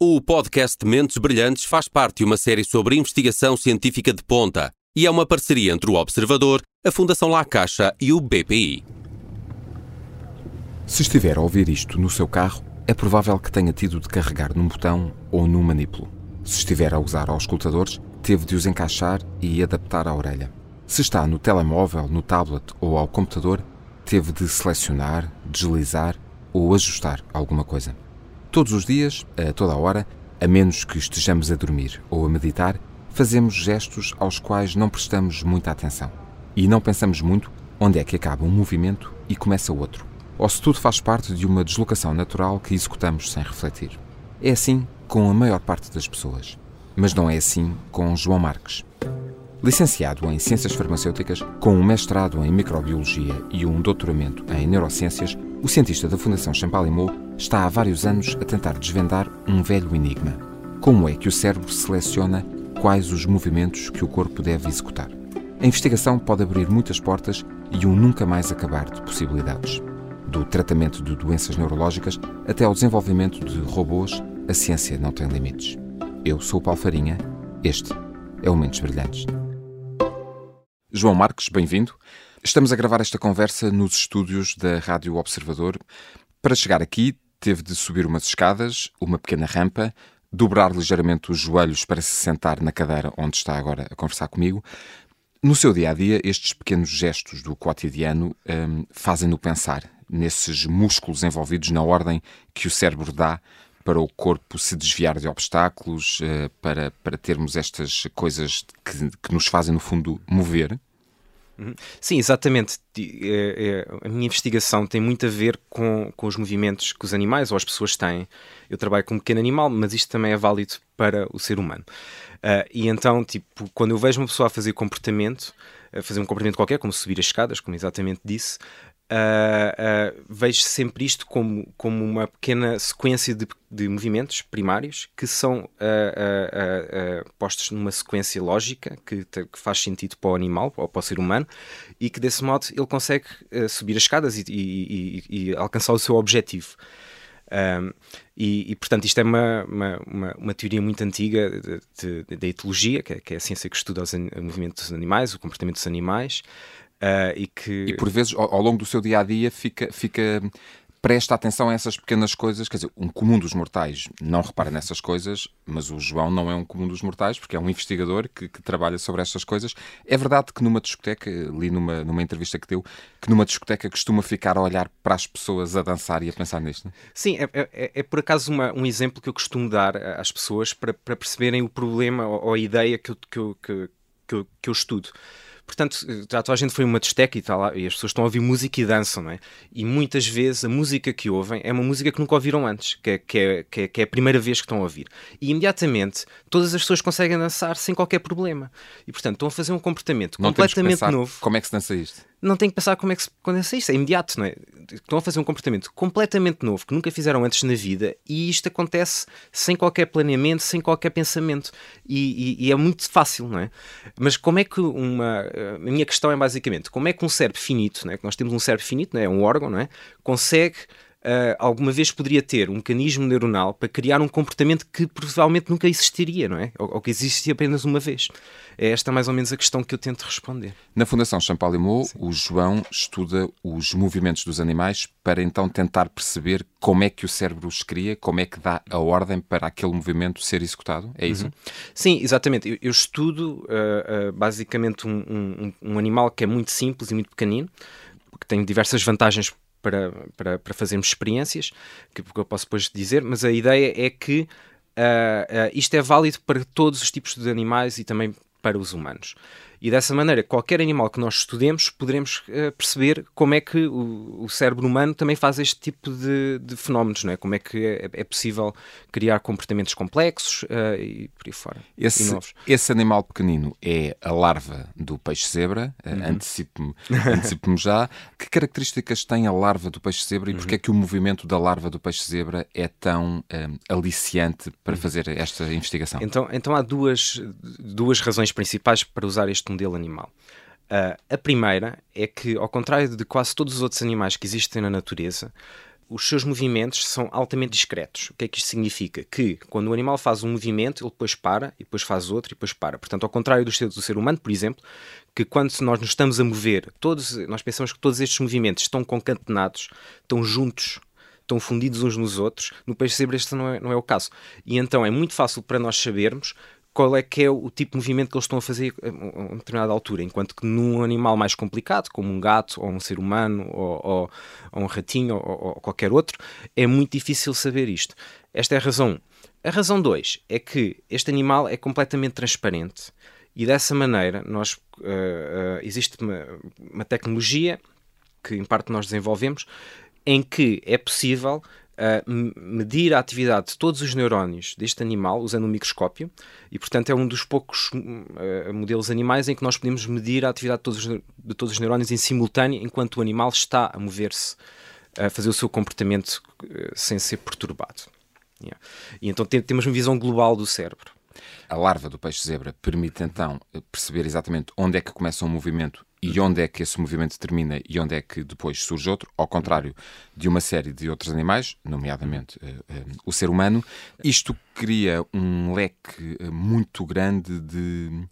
O podcast Mentes Brilhantes faz parte de uma série sobre investigação científica de ponta e é uma parceria entre o Observador, a Fundação La Caixa e o BPI. Se estiver a ouvir isto no seu carro, é provável que tenha tido de carregar num botão ou num manipulo. Se estiver a usar auscultadores, teve de os encaixar e adaptar à orelha. Se está no telemóvel, no tablet ou ao computador, teve de selecionar, deslizar ou ajustar alguma coisa. Todos os dias, a toda a hora, a menos que estejamos a dormir ou a meditar, fazemos gestos aos quais não prestamos muita atenção. E não pensamos muito onde é que acaba um movimento e começa outro. Ou se tudo faz parte de uma deslocação natural que executamos sem refletir. É assim com a maior parte das pessoas. Mas não é assim com João Marques. Licenciado em Ciências Farmacêuticas, com um mestrado em Microbiologia e um doutoramento em Neurociências, o cientista da Fundação Champalimau está há vários anos a tentar desvendar um velho enigma. Como é que o cérebro seleciona quais os movimentos que o corpo deve executar? A investigação pode abrir muitas portas e um nunca mais acabar de possibilidades. Do tratamento de doenças neurológicas até ao desenvolvimento de robôs, a ciência não tem limites. Eu sou o Paulo Farinha, este é o Mentes Brilhantes. João Marques, bem-vindo. Estamos a gravar esta conversa nos estúdios da Rádio Observador. Para chegar aqui, teve de subir umas escadas, uma pequena rampa, dobrar ligeiramente os joelhos para se sentar na cadeira onde está agora a conversar comigo. No seu dia a dia, estes pequenos gestos do cotidiano hum, fazem-no pensar nesses músculos envolvidos na ordem que o cérebro dá para o corpo se desviar de obstáculos, uh, para, para termos estas coisas que, que nos fazem, no fundo, mover. Uhum. Sim, exatamente. É, é, a minha investigação tem muito a ver com, com os movimentos que os animais ou as pessoas têm. Eu trabalho com um pequeno animal, mas isto também é válido para o ser humano. Uh, e então, tipo, quando eu vejo uma pessoa a fazer comportamento, a fazer um comportamento qualquer, como subir as escadas, como exatamente disse, Uh, uh, vejo sempre isto como, como uma pequena sequência de, de movimentos primários que são uh, postos numa sequência lógica que, que, faz sentido para o animal ou para o ser humano e que desse modo ele consegue subir as escadas e, e, e, e, alcançar o seu objetivo. e, portanto, isto é uma, uma, uma, uma teoria muito antiga da etologia, que é, que é, a ciência que estuda os, o movimento dos animais, o comportamento dos animais. Uh, e, que... e por vezes, ao, ao, longo do seu dia a dia, fica, fica presta atenção a essas pequenas coisas. Quer dizer, um comum dos mortais não repara nessas coisas, mas o João não é um comum dos mortais, porque é um investigador que, que trabalha sobre estas coisas. É verdade que numa discoteca, li numa, numa entrevista que deu, que numa discoteca costuma ficar a olhar para as pessoas a dançar e a pensar nisto. É? Sim, é, é, é por acaso uma, um exemplo que eu costumo dar às pessoas para, para perceberem o problema ou, ou a ideia que eu, que eu, que, que eu, que eu estudo. Portanto, a gente foi uma discoteca e, tal, e as pessoas estão a ouvir música e dançam, não é? E muitas vezes a música que ouvem é uma música que nunca ouviram antes, que é, que é, que é, que é a primeira vez que estão a ouvir. E imediatamente todas as pessoas conseguem dançar sem qualquer problema. E portanto estão a fazer um comportamento não completamente novo. Como é que se dança isto? não tem que pensar como é que se condensa isto, é imediato, não é? Estão a fazer um comportamento completamente novo que nunca fizeram antes na vida e isto acontece sem qualquer planeamento, sem qualquer pensamento e, e, e é muito fácil, não é? Mas como é que uma. A minha questão é basicamente como é que um cérebro finito, não é? Que nós temos um cérebro finito, não é? Um órgão, não é? Consegue uh, alguma vez poderia ter um mecanismo neuronal para criar um comportamento que provavelmente nunca existiria, não é? Ou, ou que existe apenas uma vez. É esta mais ou menos a questão que eu tento responder. Na Fundação Champalimau, o João estuda os movimentos dos animais para então tentar perceber como é que o cérebro os cria, como é que dá a ordem para aquele movimento ser executado. É isso? Uhum. Sim, exatamente. Eu, eu estudo uh, uh, basicamente um, um, um animal que é muito simples e muito pequenino, que tem diversas vantagens para, para, para fazermos experiências, que, que eu posso depois dizer, mas a ideia é que uh, uh, isto é válido para todos os tipos de animais e também para os humanos. E dessa maneira, qualquer animal que nós estudemos, poderemos uh, perceber como é que o, o, cérebro humano também faz este tipo de, de fenómenos, não é? como é que é, é possível criar comportamentos complexos uh, e por aí fora. Esse, esse animal pequenino é a larva do peixe-zebra, uh, uhum. antecipo-me antecipo já. Que características tem a larva do peixe-zebra e uhum. porque é que o movimento da larva do peixe-zebra é tão um, aliciante para uhum. fazer esta investigação? Então, então há duas, duas razões principais para usar este modelo animal. Uh, a primeira é que, ao contrário de quase todos os outros animais que existem na natureza, os seus movimentos são altamente discretos. O que é que isto significa? Que quando o animal faz um movimento, ele depois para, e depois faz outro, e depois para. Portanto, ao contrário do ser, do ser humano, por exemplo, que quando nós nos estamos a mover, todos, nós pensamos que todos estes movimentos estão concatenados, estão juntos, estão fundidos uns nos outros. No peixe zebra este não é, não é o caso. E então é muito fácil para nós sabermos qual é que é o tipo de movimento que eles estão a fazer a determinada altura, enquanto que num animal mais complicado, como um gato, ou um ser humano, ou, ou, ou um ratinho, ou, ou, qualquer outro, é muito difícil saber isto. Esta é a razão 1. A razão 2 é que este animal é completamente transparente e dessa maneira nós, uh, uh, existe uma, uma tecnologia que em parte nós desenvolvemos em que é possível uh, medir a atividade de todos os neurónios deste animal usando um microscópio e, portanto, é um dos poucos uh, modelos animais em que nós podemos medir a atividade de todos, os, de todos os neurónios em simultâneo enquanto o animal está a mover-se, a fazer o seu comportamento uh, sem ser perturbado. Yeah. E então tem, temos uma visão global do cérebro. A larva do peixe-zebra permite então perceber exatamente onde é que começa um movimento e onde é que esse movimento termina e onde é que depois surge outro, ao contrário de uma série de outros animais, nomeadamente uh, uh, o ser humano. Isto cria um leque uh, muito grande de.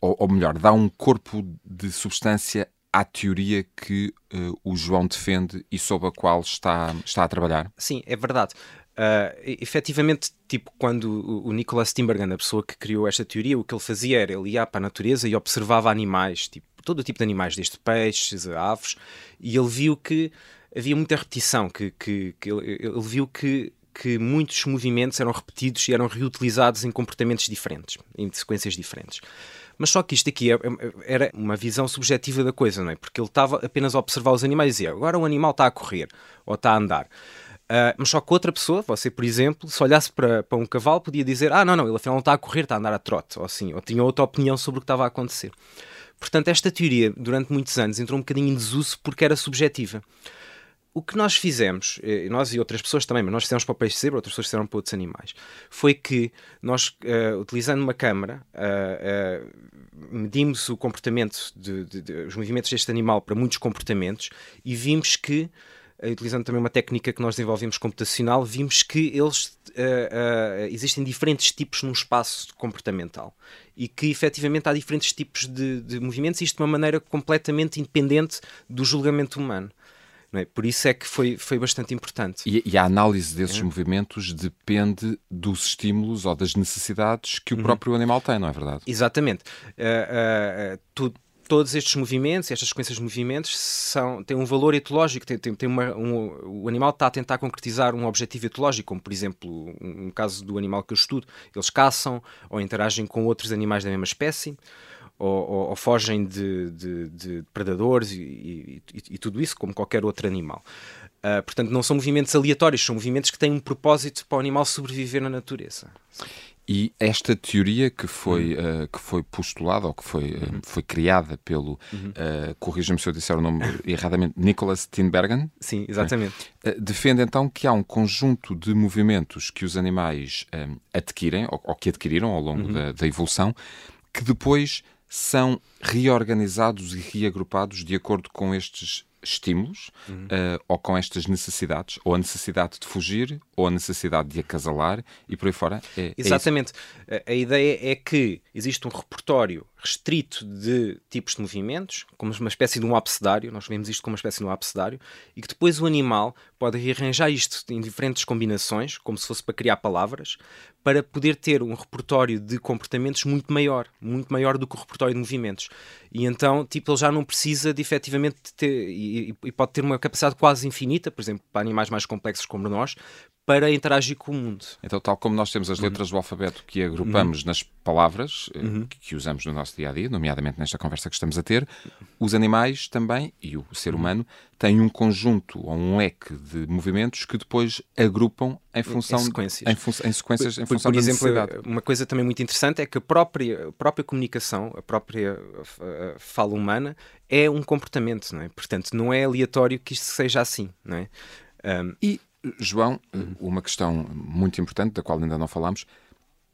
Ou, ou, melhor, dá um corpo de substância à teoria que o João defende e sob a qual está, está a trabalhar? Sim, é verdade. Uh, efetivamente, tipo, quando o Nicholas Timbergan, a pessoa que criou esta teoria, o que ele fazia era ele ia para a natureza e observava animais, tipo, todo tipo de animais, desde peixes aves, e ele viu que havia muita repetição, que, que, que ele, ele, viu que, que muitos movimentos eram repetidos e eram reutilizados em comportamentos diferentes, em sequências diferentes. Mas só que isto aqui é, é, era uma visão subjetiva da coisa, não é? Porque ele estava apenas a observar os animais e dizia agora o animal está a correr ou está a andar. Uh, mas só que outra pessoa, você por exemplo, se olhasse para, para um cavalo, podia dizer: Ah, não, não, ele afinal não está a correr, está a andar a trote, ou assim, ou tinha outra opinião sobre o que estava a acontecer. Portanto, esta teoria, durante muitos anos, entrou um bocadinho em desuso porque era subjetiva. O que nós fizemos, eh, nós e outras pessoas também, mas nós fizemos para o peixe zebra, outras pessoas fizeram para outros animais, foi que nós, uh, utilizando uma câmara, uh, uh, medimos o comportamento, de, de, de, os movimentos deste animal para muitos comportamentos e vimos que utilizando também uma técnica que nós desenvolvemos computacional, vimos que eles uh, uh, existem diferentes tipos num espaço comportamental e que efetivamente há diferentes tipos de, de movimentos, isto de uma maneira completamente independente do julgamento humano. É? Por isso é que foi, foi bastante importante. E, e a análise desses é. movimentos depende dos estímulos ou das necessidades que o uhum. próprio animal tem, não é verdade? Exatamente. Uh, uh, tu, todos estes movimentos, estas sequências de movimentos, são, têm um valor etológico. Uma, um, o animal está a tentar concretizar um objetivo etológico, como por exemplo, no um caso do animal que eu estudo, eles caçam ou interagem com outros animais da mesma espécie. Ou, ou, ou fogem de, de, de predadores e, e, e, tudo isso, como qualquer outro animal. Uh, portanto, não são movimentos aleatórios, são movimentos que têm um propósito para o animal sobreviver na natureza. E esta teoria que foi, uhum. uh, que foi postulada ou que foi, uh, foi criada pelo, uhum. uh, corrija-me se eu disser o nome erradamente, Nicholas Tinbergen. Sim, exatamente. Uh, defende então que há um conjunto de movimentos que os animais adquirem, ou, ou, que adquiriram ao longo uhum. da, da evolução, que depois são reorganizados e reagrupados de acordo com estes estímulos uhum. uh, ou com estas necessidades, ou a necessidade de fugir, ou a necessidade de acasalar e por aí fora. É, é Exatamente. É a, ideia é que existe um repertório restrito de tipos de movimentos, como uma espécie de um abcedário, nós vemos isto como uma espécie de um abcedário, e que depois o animal pode rearranjar isto em diferentes combinações, como se fosse para criar palavras, para poder ter um repertório de comportamentos muito maior, muito maior do que o repertório de movimentos. E então, tipo, ele já não precisa de efetivamente ter, e, e pode ter uma capacidade quase infinita, por exemplo, para animais mais complexos como nós, para interagir com o mundo. Então, tal como nós temos as uhum. letras uhum. do alfabeto que agrupamos uhum. nas palavras eh, uhum. que, que, usamos no nosso dia a dia, nomeadamente nesta conversa que estamos a ter, os animais também e o ser humano têm um conjunto ou um leque de movimentos que depois agrupam em função em sequências, em, fun em sequências, por, em função por, por exemplo, uma coisa também muito interessante é que a própria, a própria comunicação, a própria a fala humana é um comportamento, não é? Portanto, não é aleatório que isto seja assim, não é? Um, e João, uhum. uma questão muito importante, da qual ainda não falámos,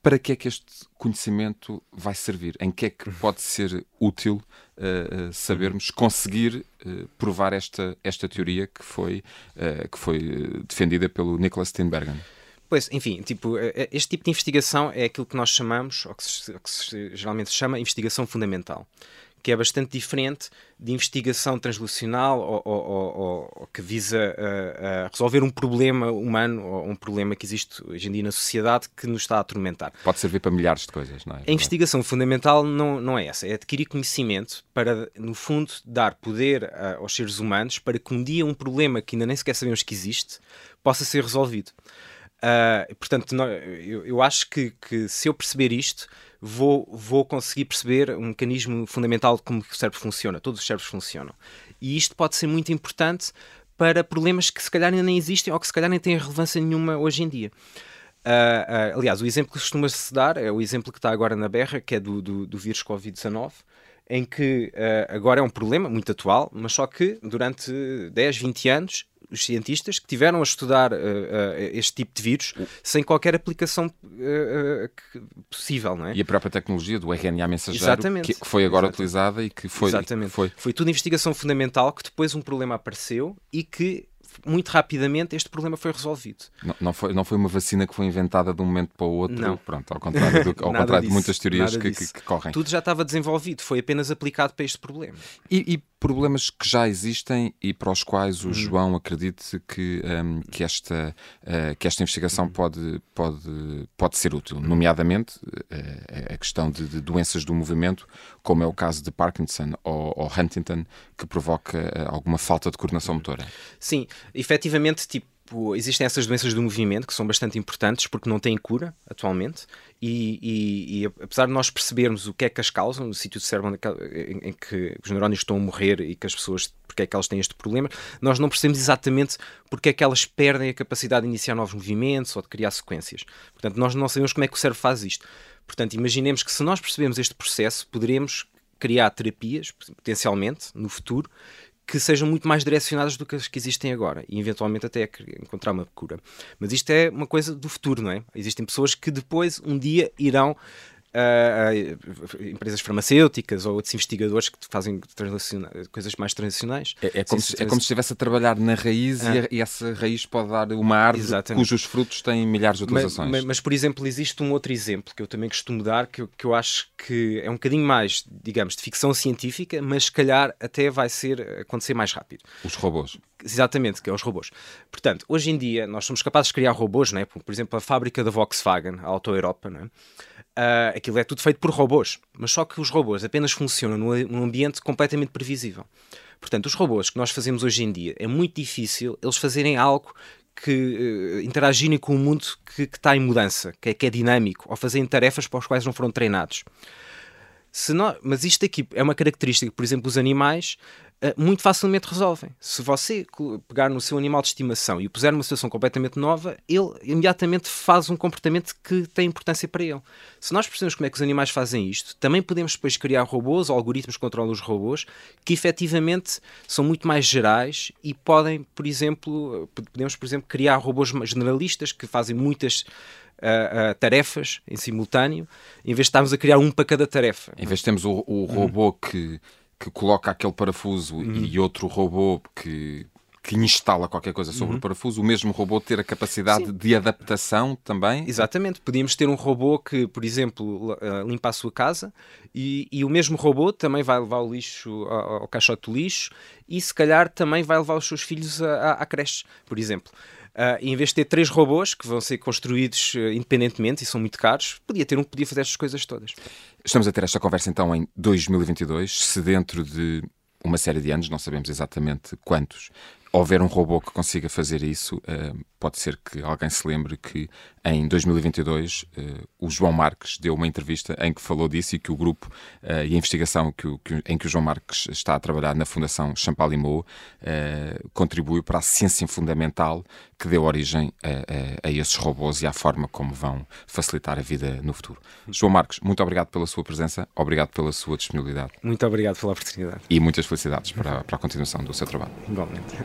para que é que este conhecimento vai servir? Em que é que pode ser útil uh, uh, sabermos conseguir uh, provar esta, esta teoria que foi, que foi defendida pelo Nicholas Steenbergen? Pois, enfim, tipo, este tipo de investigação é aquilo que nós chamamos, ou que se, que se geralmente se chama, investigação fundamental que é bastante diferente de investigação translacional ou, ou, ou, ou que visa uh, uh, resolver um problema humano ou um problema que existe hoje em dia na sociedade que nos está a atormentar. Pode servir para milhares de coisas, não é? A investigação fundamental não, não é essa, é adquirir conhecimento para, no fundo, dar poder uh, aos seres humanos para que um dia um problema que ainda nem sequer sabemos que existe possa ser resolvido. portanto, eu, eu acho que, que se eu perceber isto, vou, vou conseguir perceber um mecanismo fundamental de como o cérebro funciona, todos os cérebros funcionam. E isto pode ser muito importante para problemas que se calhar ainda nem existem ou que se calhar nem têm relevância nenhuma hoje em dia. Uh, uh, aliás, o exemplo que costuma-se dar é o exemplo que está agora na berra, que é do, do, do vírus Covid-19, em que uh, agora é um problema muito atual, mas só que durante 10, 20 anos os cientistas que tiveram a estudar uh, uh, este tipo de vírus sem qualquer aplicação uh, possível, não é? E a própria tecnologia do RNA mensageiro que, que, foi agora Exatamente. utilizada e que foi... Exatamente. Foi... foi tudo investigação fundamental que depois um problema apareceu e que muito rapidamente este problema foi resolvido. Não, não, foi, não foi uma vacina que foi inventada de um momento para o outro, não. pronto, ao contrário, do, ao contrário disso, de muitas teorias que, que, que, correm. Tudo já estava desenvolvido, foi apenas aplicado para este problema. E, e problemas que já existem e para os quais o hum. João acredita que, um, que, esta, uh, que esta investigação hum. pode, pode, pode ser útil, nomeadamente uh, a questão de, de, doenças do movimento, como é o caso de Parkinson ou, ou Huntington, que provoca uh, alguma falta de coordenação motora. Sim, efetivamente, tipo, existem essas doenças do movimento que são bastante importantes porque não têm cura atualmente e, e, e, apesar de nós percebermos o que é que as causam no sítio do cérebro em, em, que os neurónios estão a morrer e que as pessoas porque é que elas têm este problema, nós não percebemos exatamente porque é que elas perdem a capacidade de iniciar novos movimentos ou de criar sequências. Portanto, nós não sabemos como é que o cérebro faz isto. Portanto, imaginemos que se nós percebemos este processo, poderemos criar terapias, potencialmente, no futuro, que sejam muito mais direcionadas do que as que existem agora e eventualmente até encontrar uma cura. Mas isto é uma coisa do futuro, não é? Existem pessoas que depois um dia irão uh, empresas farmacêuticas ou outros investigadores que fazem coisas mais transicionais. É, é, como se, é como se estivesse a trabalhar na raiz ah. e, e, essa raiz pode dar uma árvore Exatamente. cujos frutos têm milhares de utilizações. Mas, mas, mas, por exemplo, existe um outro exemplo que eu também costumo dar que, eu, que eu acho que é um bocadinho mais, digamos, de ficção científica, mas se calhar até vai ser acontecer mais rápido. Os robôs. Exatamente, que é os robôs. Portanto, hoje em dia nós somos capazes de criar robôs, não é? por, por exemplo, a fábrica da Volkswagen, a Auto Europa, não é? Uh, aquilo é tudo feito por robôs, mas só que os robôs apenas funcionam num ambiente completamente previsível. Portanto, os robôs que nós fazemos hoje em dia é muito difícil eles fazerem algo que uh, interagirem com o mundo que, que está em mudança, que é, que é dinâmico, ou fazerem tarefas para as quais não foram treinados. Nós, mas isto aqui é uma característica, por exemplo, os animais eh, muito facilmente resolvem. Se você pegar no seu animal de estimação e o puser numa situação completamente nova, ele imediatamente faz um comportamento que tem importância para ele. Se nós percebemos como é que os animais fazem isto, também podemos depois criar robôs ou algoritmos que controlam os robôs que efetivamente são muito mais gerais e podem, por exemplo, podemos, por exemplo, criar robôs generalistas que fazem muitas Uh, uh, tarefas em simultâneo, em vez de estarmos a criar um para cada tarefa. Em vez de termos o, o robô uhum. que que coloca aquele parafuso uhum. e outro robô que, que instala qualquer coisa sobre uhum. o parafuso, o mesmo robô ter a capacidade Sim. de adaptação também? Exatamente. Podíamos ter um robô que, por exemplo, eh, limpa a sua casa e, e o mesmo robô também vai levar o lixo ao, ao caixote do lixo e, se calhar, também vai levar os seus filhos à, à creche, por exemplo. Uh, em vez de ter três robôs que vão ser construídos uh, independentemente e são muito caros, podia ter um que podia fazer estas coisas todas. Estamos a ter esta conversa então em 2022, se dentro de uma série de anos, não sabemos exatamente quantos, houver um robô que consiga fazer isso, uh, pode ser que alguém se lembre que em 2022 uh, o João Marques deu uma entrevista em que falou disso e que o grupo uh, e a investigação que, o, que, em que o João Marques está a trabalhar na Fundação Champalimau contribui para a ciência fundamental que deu origem a, a, a, esses robôs e à forma como vão facilitar a vida no futuro. João Marques, muito obrigado pela sua presença, obrigado pela sua disponibilidade. Muito obrigado pela oportunidade. E muitas felicidades para, para a continuação do seu trabalho. Igualmente.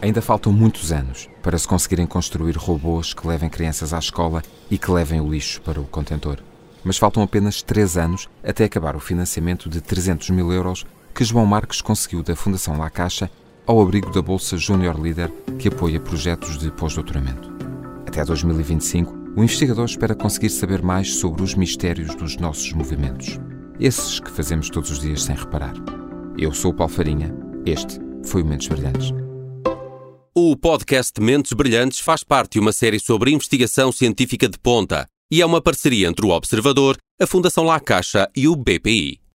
Ainda faltam muitos anos para se conseguirem construir robôs que levem crianças à escola e que levem o lixo para o contentor. Mas faltam apenas três anos até acabar o financiamento de 300 mil euros que João Marques conseguiu da Fundação La Caixa ao abrigo da Bolsa Júnior Líder, que apoia projetos de pós-doutoramento. Até 2025, o investigador espera conseguir saber mais sobre os mistérios dos nossos movimentos, esses que fazemos todos os dias sem reparar. Eu sou o Paulo Farinha, este foi o Mentes Brilhantes. O podcast Mentes Brilhantes faz parte de uma série sobre investigação científica de ponta e é uma parceria entre o Observador, a Fundação La Caixa e o BPI.